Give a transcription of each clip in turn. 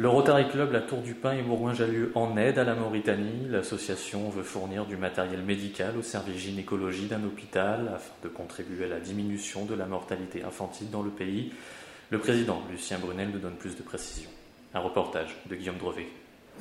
Le Rotary Club La Tour du Pin et Bourgoin-Jallieu en aide à la Mauritanie. L'association veut fournir du matériel médical au service gynécologie d'un hôpital afin de contribuer à la diminution de la mortalité infantile dans le pays. Le président Lucien Brunel nous donne plus de précisions. Un reportage de Guillaume Drevet.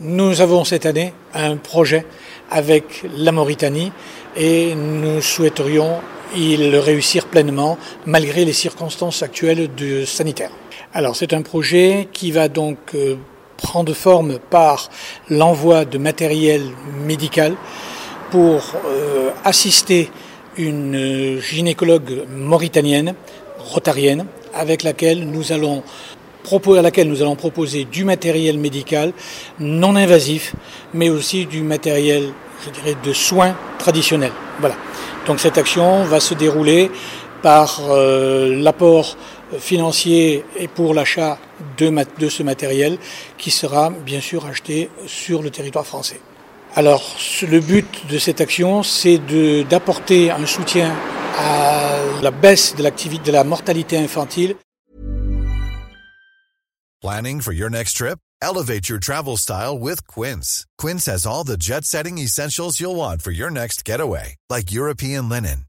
Nous avons cette année un projet avec la Mauritanie et nous souhaiterions y réussir pleinement malgré les circonstances actuelles de sanitaire. Alors c'est un projet qui va donc euh, prendre forme par l'envoi de matériel médical pour euh, assister une gynécologue mauritanienne, rotarienne, avec laquelle nous allons à laquelle nous allons proposer du matériel médical non invasif, mais aussi du matériel, je dirais, de soins traditionnels. Voilà. Donc cette action va se dérouler par euh, l'apport financier et pour l'achat de, de ce matériel qui sera bien sûr acheté sur le territoire français. Alors le but de cette action, c'est d'apporter un soutien à la baisse de de la mortalité infantile. Planning for your next trip? Elevate your travel style with Quince. Quince has all the jet-setting essentials you'll want for your next getaway, like European linen